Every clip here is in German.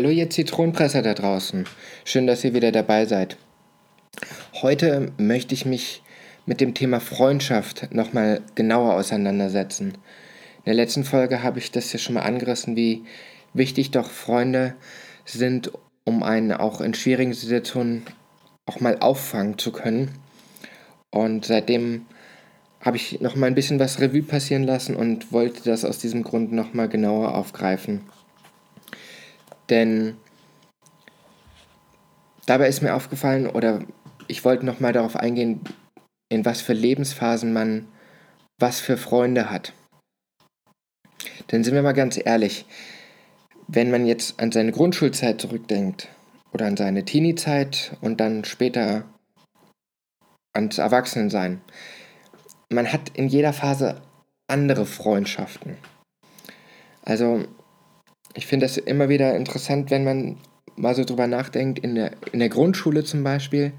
Hallo ihr Zitronenpresser da draußen. Schön, dass ihr wieder dabei seid. Heute möchte ich mich mit dem Thema Freundschaft nochmal genauer auseinandersetzen. In der letzten Folge habe ich das ja schon mal angerissen, wie wichtig doch Freunde sind, um einen auch in schwierigen Situationen auch mal auffangen zu können. Und seitdem habe ich noch mal ein bisschen was Revue passieren lassen und wollte das aus diesem Grund noch mal genauer aufgreifen. Denn dabei ist mir aufgefallen, oder ich wollte nochmal darauf eingehen, in was für Lebensphasen man was für Freunde hat. Denn sind wir mal ganz ehrlich, wenn man jetzt an seine Grundschulzeit zurückdenkt oder an seine Teenie-Zeit und dann später ans Erwachsenensein, man hat in jeder Phase andere Freundschaften. Also ich finde das immer wieder interessant, wenn man mal so drüber nachdenkt, in der, in der Grundschule zum Beispiel,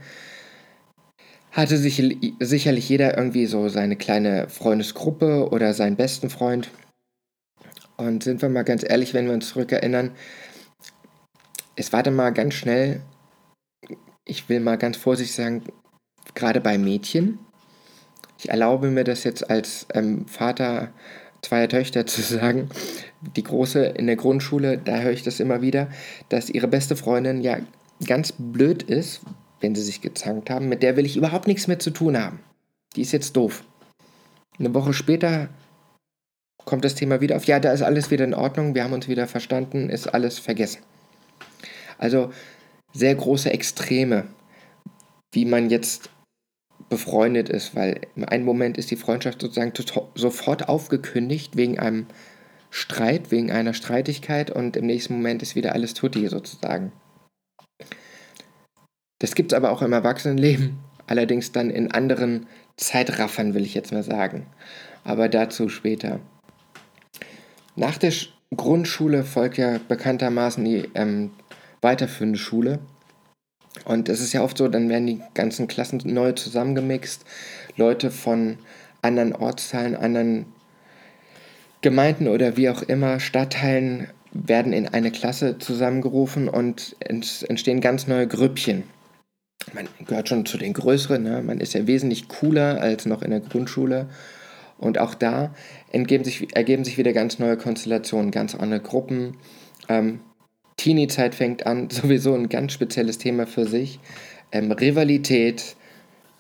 hatte sich sicherlich jeder irgendwie so seine kleine Freundesgruppe oder seinen besten Freund. Und sind wir mal ganz ehrlich, wenn wir uns zurückerinnern, es war dann mal ganz schnell, ich will mal ganz vorsichtig sagen, gerade bei Mädchen. Ich erlaube mir das jetzt als ähm, Vater zweier Töchter zu sagen, die große in der Grundschule, da höre ich das immer wieder, dass ihre beste Freundin ja ganz blöd ist, wenn sie sich gezankt haben, mit der will ich überhaupt nichts mehr zu tun haben. Die ist jetzt doof. Eine Woche später kommt das Thema wieder auf, ja, da ist alles wieder in Ordnung, wir haben uns wieder verstanden, ist alles vergessen. Also sehr große Extreme, wie man jetzt befreundet ist, weil im einen Moment ist die Freundschaft sozusagen sofort aufgekündigt wegen einem Streit, wegen einer Streitigkeit und im nächsten Moment ist wieder alles tutti sozusagen. Das gibt es aber auch im Erwachsenenleben, allerdings dann in anderen Zeitraffern, will ich jetzt mal sagen. Aber dazu später. Nach der Grundschule folgt ja bekanntermaßen die ähm, weiterführende Schule. Und es ist ja oft so, dann werden die ganzen Klassen neu zusammengemixt. Leute von anderen Ortsteilen, anderen Gemeinden oder wie auch immer, Stadtteilen werden in eine Klasse zusammengerufen und es entstehen ganz neue Grüppchen. Man gehört schon zu den größeren, ne? man ist ja wesentlich cooler als noch in der Grundschule. Und auch da sich, ergeben sich wieder ganz neue Konstellationen, ganz andere Gruppen. Ähm, Teenie-Zeit fängt an, sowieso ein ganz spezielles Thema für sich. Ähm, Rivalität,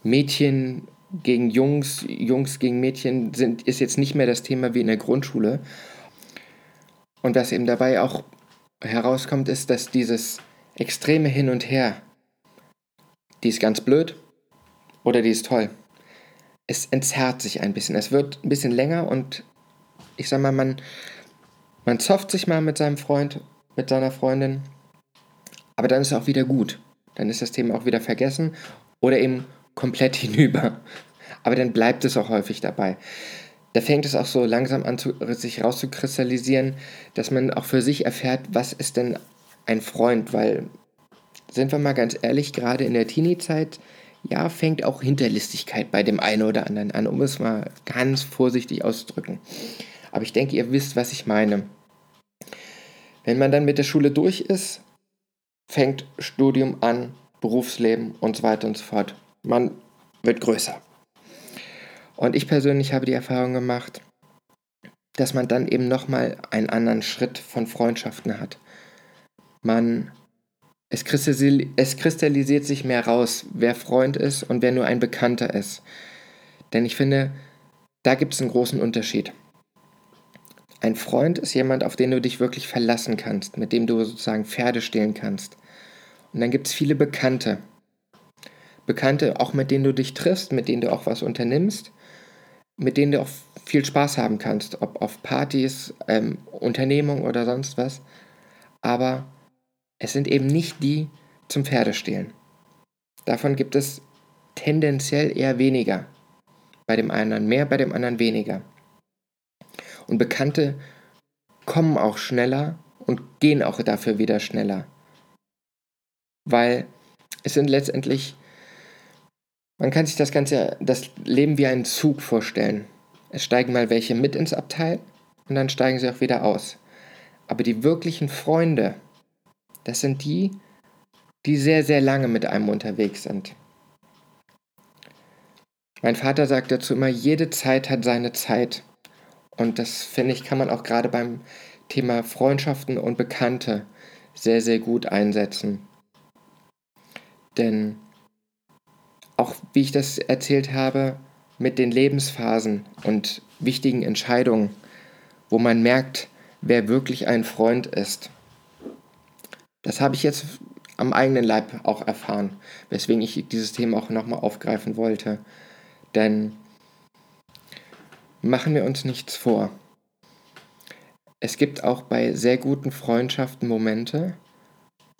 Mädchen gegen Jungs, Jungs gegen Mädchen sind, ist jetzt nicht mehr das Thema wie in der Grundschule. Und was eben dabei auch herauskommt, ist, dass dieses extreme Hin und Her, die ist ganz blöd oder die ist toll. Es entzerrt sich ein bisschen. Es wird ein bisschen länger und ich sag mal, man, man zofft sich mal mit seinem Freund mit seiner Freundin. Aber dann ist es auch wieder gut. Dann ist das Thema auch wieder vergessen oder eben komplett hinüber. Aber dann bleibt es auch häufig dabei. Da fängt es auch so langsam an, zu, sich rauszukristallisieren, dass man auch für sich erfährt, was ist denn ein Freund, weil, sind wir mal ganz ehrlich, gerade in der Teenie-Zeit, ja, fängt auch Hinterlistigkeit bei dem einen oder anderen an, um es mal ganz vorsichtig auszudrücken. Aber ich denke, ihr wisst, was ich meine. Wenn man dann mit der Schule durch ist, fängt Studium an, Berufsleben und so weiter und so fort. Man wird größer. Und ich persönlich habe die Erfahrung gemacht, dass man dann eben nochmal einen anderen Schritt von Freundschaften hat. Man, es es kristallisiert sich mehr raus, wer Freund ist und wer nur ein Bekannter ist. Denn ich finde, da gibt es einen großen Unterschied. Ein Freund ist jemand, auf den du dich wirklich verlassen kannst, mit dem du sozusagen Pferde stehlen kannst. Und dann gibt es viele Bekannte. Bekannte, auch mit denen du dich triffst, mit denen du auch was unternimmst, mit denen du auch viel Spaß haben kannst, ob auf Partys, ähm, Unternehmung oder sonst was. Aber es sind eben nicht die zum Pferdestehlen. Davon gibt es tendenziell eher weniger. Bei dem einen mehr, bei dem anderen weniger. Und Bekannte kommen auch schneller und gehen auch dafür wieder schneller. Weil es sind letztendlich, man kann sich das Ganze, das Leben wie einen Zug vorstellen. Es steigen mal welche mit ins Abteil und dann steigen sie auch wieder aus. Aber die wirklichen Freunde, das sind die, die sehr, sehr lange mit einem unterwegs sind. Mein Vater sagt dazu immer, jede Zeit hat seine Zeit. Und das finde ich, kann man auch gerade beim Thema Freundschaften und Bekannte sehr, sehr gut einsetzen. Denn auch wie ich das erzählt habe, mit den Lebensphasen und wichtigen Entscheidungen, wo man merkt, wer wirklich ein Freund ist. Das habe ich jetzt am eigenen Leib auch erfahren, weswegen ich dieses Thema auch nochmal aufgreifen wollte. Denn machen wir uns nichts vor. Es gibt auch bei sehr guten Freundschaften Momente,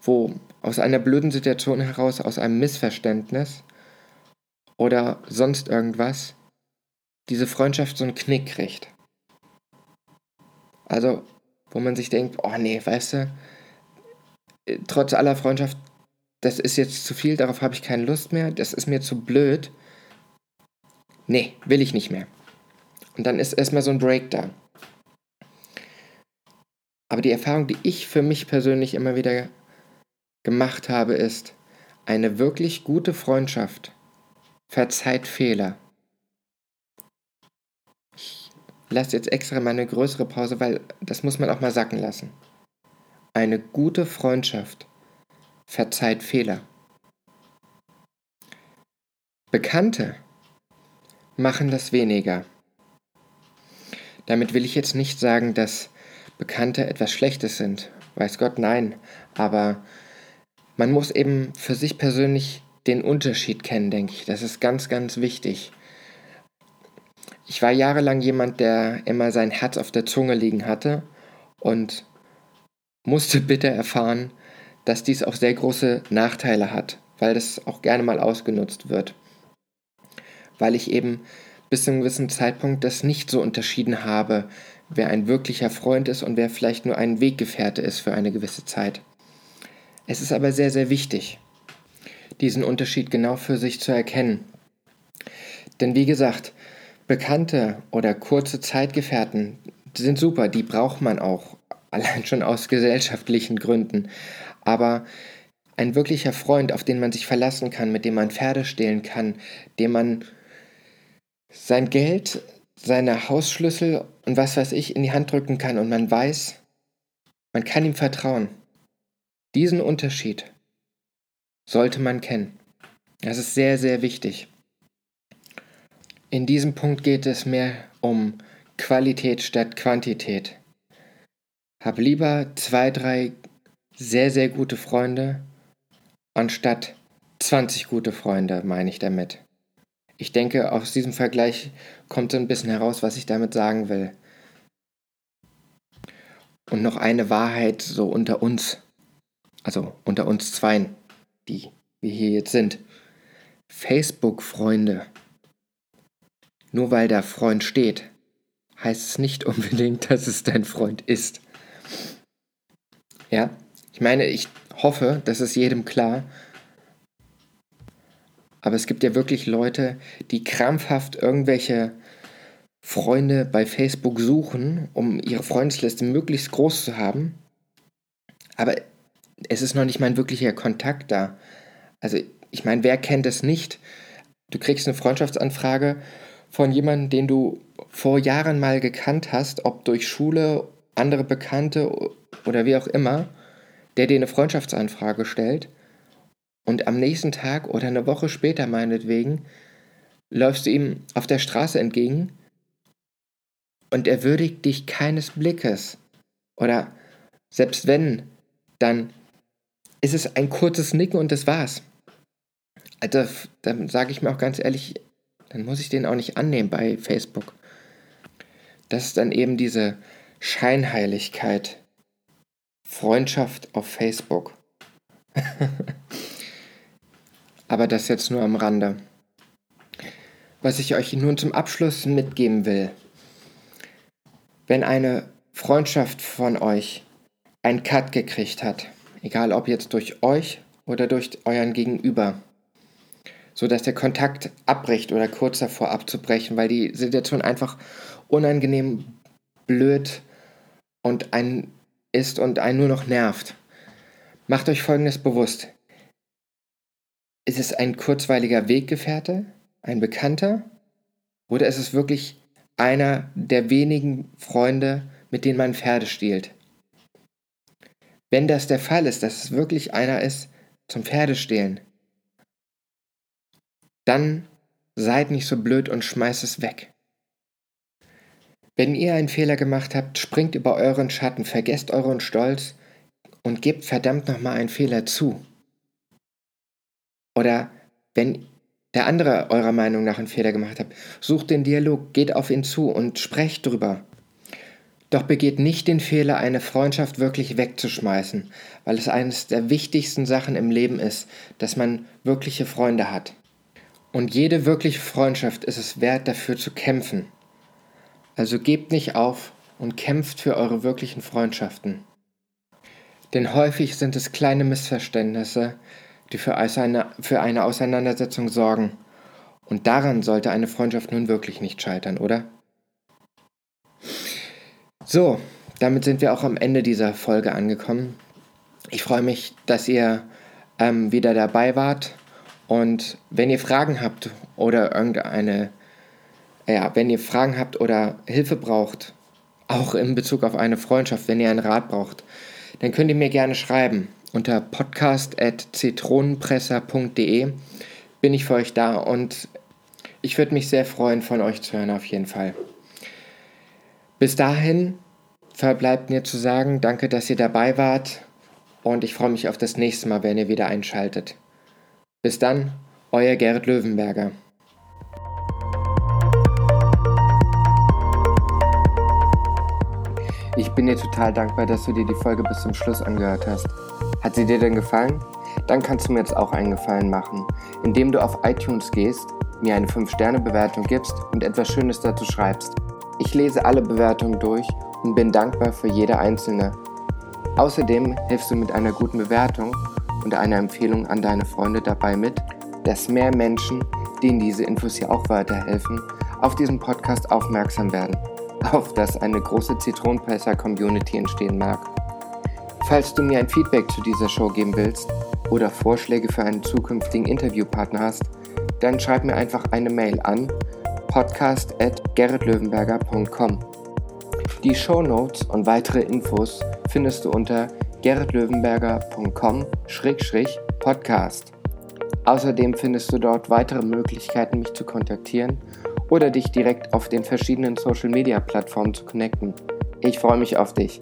wo aus einer blöden Situation heraus, aus einem Missverständnis oder sonst irgendwas, diese Freundschaft so einen Knick kriegt. Also, wo man sich denkt, oh nee, weißt du, trotz aller Freundschaft, das ist jetzt zu viel, darauf habe ich keine Lust mehr, das ist mir zu blöd. Nee, will ich nicht mehr. Und dann ist erstmal so ein Break da. Aber die Erfahrung, die ich für mich persönlich immer wieder gemacht habe, ist, eine wirklich gute Freundschaft verzeiht Fehler. Ich lasse jetzt extra mal eine größere Pause, weil das muss man auch mal sacken lassen. Eine gute Freundschaft verzeiht Fehler. Bekannte machen das weniger. Damit will ich jetzt nicht sagen, dass Bekannte etwas Schlechtes sind. Weiß Gott, nein. Aber man muss eben für sich persönlich den Unterschied kennen, denke ich. Das ist ganz, ganz wichtig. Ich war jahrelang jemand, der immer sein Herz auf der Zunge liegen hatte und musste bitter erfahren, dass dies auch sehr große Nachteile hat, weil das auch gerne mal ausgenutzt wird. Weil ich eben bis zu einem gewissen Zeitpunkt das nicht so unterschieden habe, wer ein wirklicher Freund ist und wer vielleicht nur ein Weggefährte ist für eine gewisse Zeit. Es ist aber sehr, sehr wichtig, diesen Unterschied genau für sich zu erkennen. Denn wie gesagt, Bekannte oder kurze Zeitgefährten sind super, die braucht man auch, allein schon aus gesellschaftlichen Gründen. Aber ein wirklicher Freund, auf den man sich verlassen kann, mit dem man Pferde stehlen kann, dem man sein Geld, seine Hausschlüssel und was weiß ich in die Hand drücken kann und man weiß, man kann ihm vertrauen. Diesen Unterschied sollte man kennen. Das ist sehr, sehr wichtig. In diesem Punkt geht es mehr um Qualität statt Quantität. Hab lieber zwei, drei sehr, sehr gute Freunde anstatt 20 gute Freunde, meine ich damit ich denke, aus diesem Vergleich kommt so ein bisschen heraus, was ich damit sagen will. Und noch eine Wahrheit so unter uns, also unter uns Zweien, die wir hier jetzt sind. Facebook-Freunde. Nur weil da Freund steht, heißt es nicht unbedingt, dass es dein Freund ist. Ja, ich meine, ich hoffe, das ist jedem klar aber es gibt ja wirklich Leute, die krampfhaft irgendwelche Freunde bei Facebook suchen, um ihre Freundesliste möglichst groß zu haben. Aber es ist noch nicht mal ein wirklicher Kontakt da. Also ich meine, wer kennt es nicht? Du kriegst eine Freundschaftsanfrage von jemandem, den du vor Jahren mal gekannt hast, ob durch Schule, andere Bekannte oder wie auch immer, der dir eine Freundschaftsanfrage stellt und am nächsten Tag oder eine Woche später meinetwegen läufst du ihm auf der Straße entgegen und er würdigt dich keines Blickes. Oder selbst wenn, dann ist es ein kurzes Nicken und das war's. Also, dann sage ich mir auch ganz ehrlich, dann muss ich den auch nicht annehmen bei Facebook. Das ist dann eben diese Scheinheiligkeit. Freundschaft auf Facebook. Aber das jetzt nur am Rande. Was ich euch nun zum Abschluss mitgeben will. Wenn eine Freundschaft von euch einen Cut gekriegt hat, egal ob jetzt durch euch oder durch euren Gegenüber, so dass der Kontakt abbricht oder kurz davor abzubrechen, weil die Situation einfach unangenehm blöd und ein ist und einen nur noch nervt. Macht euch Folgendes bewusst. Ist es ein kurzweiliger Weggefährte, ein Bekannter, oder ist es wirklich einer der wenigen Freunde, mit denen man Pferde stiehlt? Wenn das der Fall ist, dass es wirklich einer ist zum Pferdestehlen, dann seid nicht so blöd und schmeißt es weg. Wenn ihr einen Fehler gemacht habt, springt über euren Schatten, vergesst euren Stolz und gebt verdammt nochmal einen Fehler zu. Oder wenn der andere eurer Meinung nach einen Fehler gemacht hat, sucht den Dialog, geht auf ihn zu und sprecht drüber. Doch begeht nicht den Fehler, eine Freundschaft wirklich wegzuschmeißen, weil es eines der wichtigsten Sachen im Leben ist, dass man wirkliche Freunde hat. Und jede wirkliche Freundschaft ist es wert, dafür zu kämpfen. Also gebt nicht auf und kämpft für eure wirklichen Freundschaften. Denn häufig sind es kleine Missverständnisse, die für eine, Auseinandersetzung sorgen. Und daran sollte eine Freundschaft nun wirklich nicht scheitern, oder? So, damit sind wir auch am Ende dieser Folge angekommen. Ich freue mich, dass ihr ähm, wieder dabei wart. Und wenn ihr Fragen habt oder irgendeine ja, wenn ihr Fragen habt oder Hilfe braucht, auch in Bezug auf eine Freundschaft, wenn ihr einen Rat braucht, dann könnt ihr mir gerne schreiben. Unter podcast.zitronenpresser.de bin ich für euch da und ich würde mich sehr freuen, von euch zu hören auf jeden Fall. Bis dahin verbleibt mir zu sagen, danke, dass ihr dabei wart und ich freue mich auf das nächste Mal, wenn ihr wieder einschaltet. Bis dann, euer Gerrit Löwenberger. Ich bin dir total dankbar, dass du dir die Folge bis zum Schluss angehört hast. Hat sie dir denn gefallen? Dann kannst du mir jetzt auch einen Gefallen machen, indem du auf iTunes gehst, mir eine 5-Sterne-Bewertung gibst und etwas Schönes dazu schreibst. Ich lese alle Bewertungen durch und bin dankbar für jede einzelne. Außerdem hilfst du mit einer guten Bewertung und einer Empfehlung an deine Freunde dabei mit, dass mehr Menschen, denen diese Infos hier auch weiterhelfen, auf diesen Podcast aufmerksam werden auf das eine große Zitronenpresser-Community entstehen mag. Falls du mir ein Feedback zu dieser Show geben willst oder Vorschläge für einen zukünftigen Interviewpartner hast, dann schreib mir einfach eine Mail an podcast.gerritlöwenberger.com. Die Show Notes und weitere Infos findest du unter gerritlöwenberger.com-podcast. Außerdem findest du dort weitere Möglichkeiten, mich zu kontaktieren oder dich direkt auf den verschiedenen Social Media Plattformen zu connecten. Ich freue mich auf dich.